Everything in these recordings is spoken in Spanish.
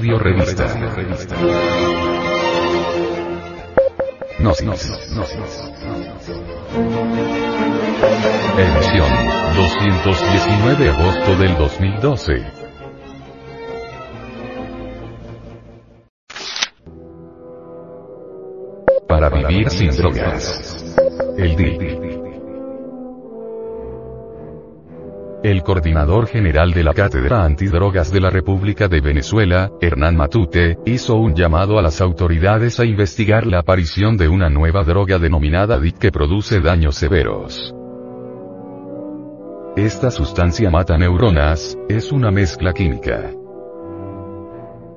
Revista. Gnosis. Edición 219 de agosto del 2012. Para vivir sin drogas. El DIC. El coordinador general de la Cátedra Antidrogas de la República de Venezuela, Hernán Matute, hizo un llamado a las autoridades a investigar la aparición de una nueva droga denominada DIC que produce daños severos. Esta sustancia mata neuronas, es una mezcla química.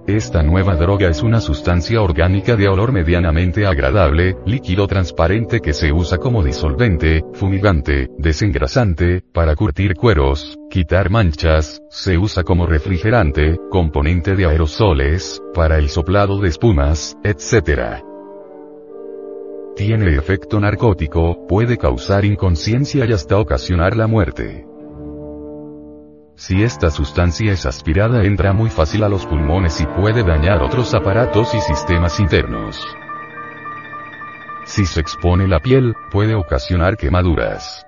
Esta nueva droga es una sustancia orgánica de olor medianamente agradable, líquido transparente que se usa como disolvente, fumigante, desengrasante, para curtir cueros, quitar manchas, se usa como refrigerante, componente de aerosoles, para el soplado de espumas, etc. Tiene efecto narcótico, puede causar inconsciencia y hasta ocasionar la muerte. Si esta sustancia es aspirada entra muy fácil a los pulmones y puede dañar otros aparatos y sistemas internos. Si se expone la piel, puede ocasionar quemaduras.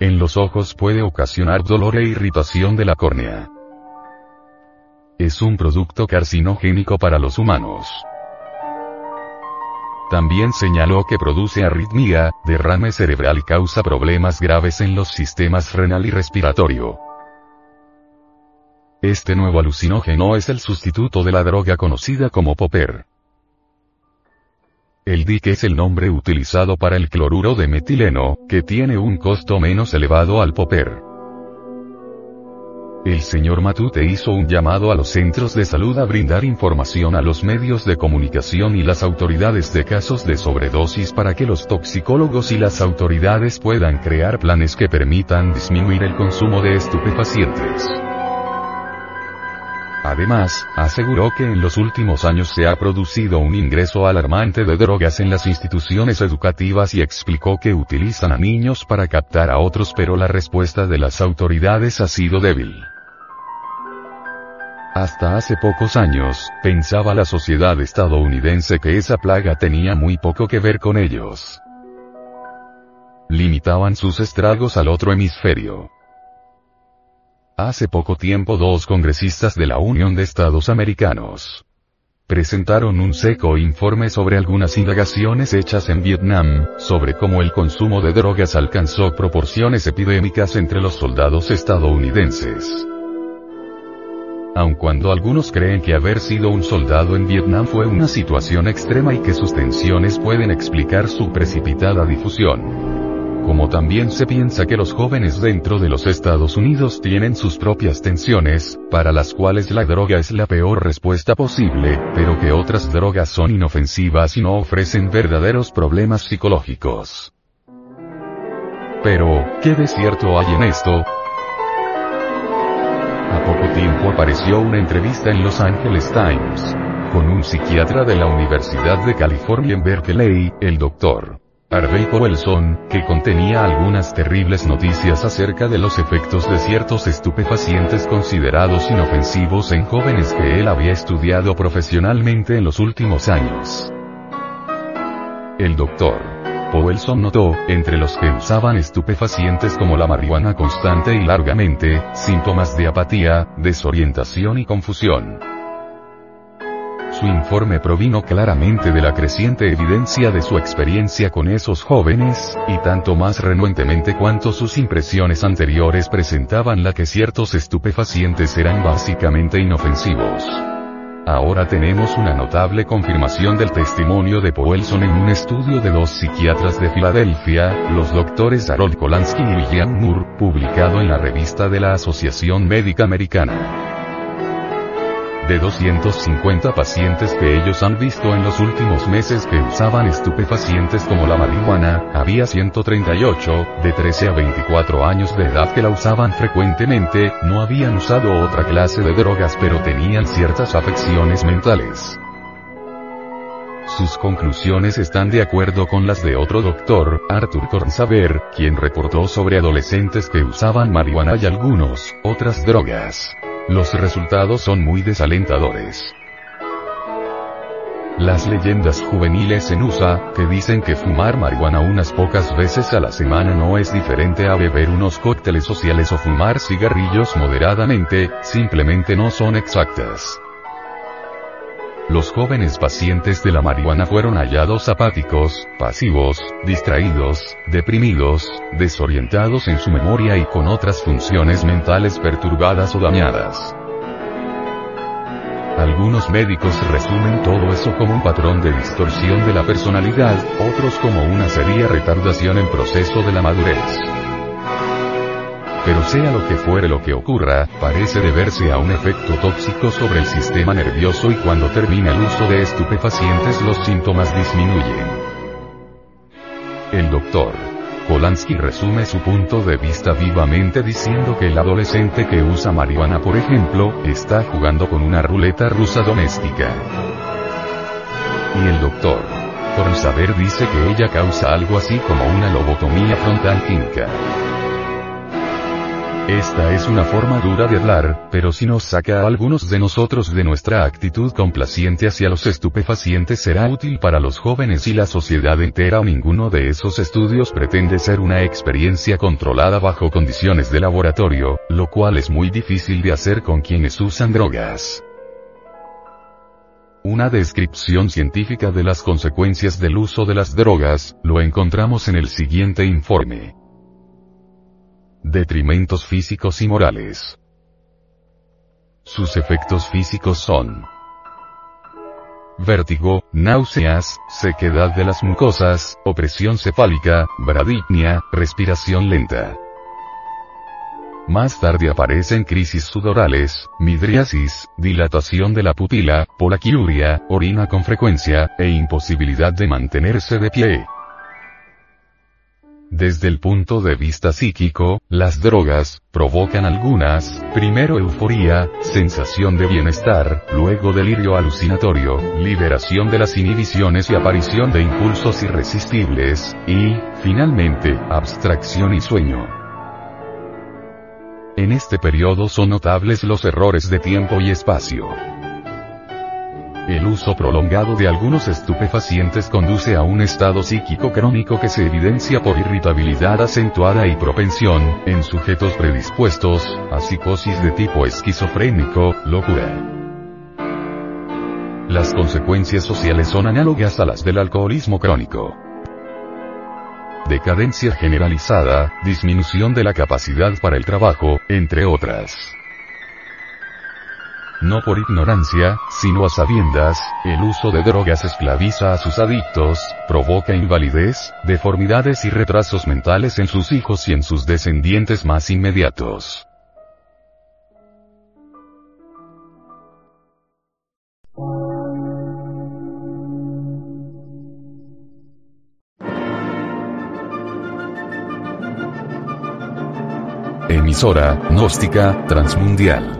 En los ojos puede ocasionar dolor e irritación de la córnea. Es un producto carcinogénico para los humanos. También señaló que produce arritmia, derrame cerebral y causa problemas graves en los sistemas renal y respiratorio. Este nuevo alucinógeno es el sustituto de la droga conocida como popper. El DIC es el nombre utilizado para el cloruro de metileno, que tiene un costo menos elevado al popper. El señor Matute hizo un llamado a los centros de salud a brindar información a los medios de comunicación y las autoridades de casos de sobredosis para que los toxicólogos y las autoridades puedan crear planes que permitan disminuir el consumo de estupefacientes. Además, aseguró que en los últimos años se ha producido un ingreso alarmante de drogas en las instituciones educativas y explicó que utilizan a niños para captar a otros pero la respuesta de las autoridades ha sido débil. Hasta hace pocos años, pensaba la sociedad estadounidense que esa plaga tenía muy poco que ver con ellos. Limitaban sus estragos al otro hemisferio. Hace poco tiempo dos congresistas de la Unión de Estados Americanos presentaron un seco informe sobre algunas indagaciones hechas en Vietnam, sobre cómo el consumo de drogas alcanzó proporciones epidémicas entre los soldados estadounidenses. Aun cuando algunos creen que haber sido un soldado en Vietnam fue una situación extrema y que sus tensiones pueden explicar su precipitada difusión como también se piensa que los jóvenes dentro de los Estados Unidos tienen sus propias tensiones, para las cuales la droga es la peor respuesta posible, pero que otras drogas son inofensivas y no ofrecen verdaderos problemas psicológicos. Pero, ¿qué de cierto hay en esto? A poco tiempo apareció una entrevista en Los Angeles Times, con un psiquiatra de la Universidad de California en Berkeley, el Dr. Harvey Powelson, que contenía algunas terribles noticias acerca de los efectos de ciertos estupefacientes considerados inofensivos en jóvenes que él había estudiado profesionalmente en los últimos años. El doctor Powelson notó, entre los que usaban estupefacientes como la marihuana constante y largamente, síntomas de apatía, desorientación y confusión. Su informe provino claramente de la creciente evidencia de su experiencia con esos jóvenes, y tanto más renuentemente cuanto sus impresiones anteriores presentaban la que ciertos estupefacientes eran básicamente inofensivos. Ahora tenemos una notable confirmación del testimonio de Powelson en un estudio de dos psiquiatras de Filadelfia, los doctores Harold Kolansky y William Moore, publicado en la revista de la Asociación Médica Americana. De 250 pacientes que ellos han visto en los últimos meses que usaban estupefacientes como la marihuana, había 138, de 13 a 24 años de edad que la usaban frecuentemente, no habían usado otra clase de drogas pero tenían ciertas afecciones mentales. Sus conclusiones están de acuerdo con las de otro doctor, Arthur Cornsaver, quien reportó sobre adolescentes que usaban marihuana y algunos, otras drogas. Los resultados son muy desalentadores. Las leyendas juveniles en USA, que dicen que fumar marihuana unas pocas veces a la semana no es diferente a beber unos cócteles sociales o fumar cigarrillos moderadamente, simplemente no son exactas. Los jóvenes pacientes de la marihuana fueron hallados apáticos, pasivos, distraídos, deprimidos, desorientados en su memoria y con otras funciones mentales perturbadas o dañadas. Algunos médicos resumen todo eso como un patrón de distorsión de la personalidad, otros como una seria retardación en proceso de la madurez. Pero sea lo que fuere lo que ocurra, parece deberse a un efecto tóxico sobre el sistema nervioso y cuando termina el uso de estupefacientes los síntomas disminuyen. El doctor Polanski resume su punto de vista vivamente diciendo que el adolescente que usa marihuana por ejemplo, está jugando con una ruleta rusa doméstica. Y el doctor Saber dice que ella causa algo así como una lobotomía frontal química. Esta es una forma dura de hablar, pero si nos saca a algunos de nosotros de nuestra actitud complaciente hacia los estupefacientes será útil para los jóvenes y la sociedad entera ninguno de esos estudios pretende ser una experiencia controlada bajo condiciones de laboratorio, lo cual es muy difícil de hacer con quienes usan drogas. Una descripción científica de las consecuencias del uso de las drogas, lo encontramos en el siguiente informe. Detrimentos físicos y morales. Sus efectos físicos son vértigo, náuseas, sequedad de las mucosas, opresión cefálica, bradypnia, respiración lenta. Más tarde aparecen crisis sudorales, midriasis, dilatación de la pupila, polaquiuria, orina con frecuencia, e imposibilidad de mantenerse de pie. Desde el punto de vista psíquico, las drogas, provocan algunas, primero euforía, sensación de bienestar, luego delirio alucinatorio, liberación de las inhibiciones y aparición de impulsos irresistibles, y, finalmente, abstracción y sueño. En este periodo son notables los errores de tiempo y espacio. El uso prolongado de algunos estupefacientes conduce a un estado psíquico crónico que se evidencia por irritabilidad acentuada y propensión, en sujetos predispuestos, a psicosis de tipo esquizofrénico, locura. Las consecuencias sociales son análogas a las del alcoholismo crónico. Decadencia generalizada, disminución de la capacidad para el trabajo, entre otras. No por ignorancia, sino a sabiendas, el uso de drogas esclaviza a sus adictos, provoca invalidez, deformidades y retrasos mentales en sus hijos y en sus descendientes más inmediatos. Emisora, gnóstica, transmundial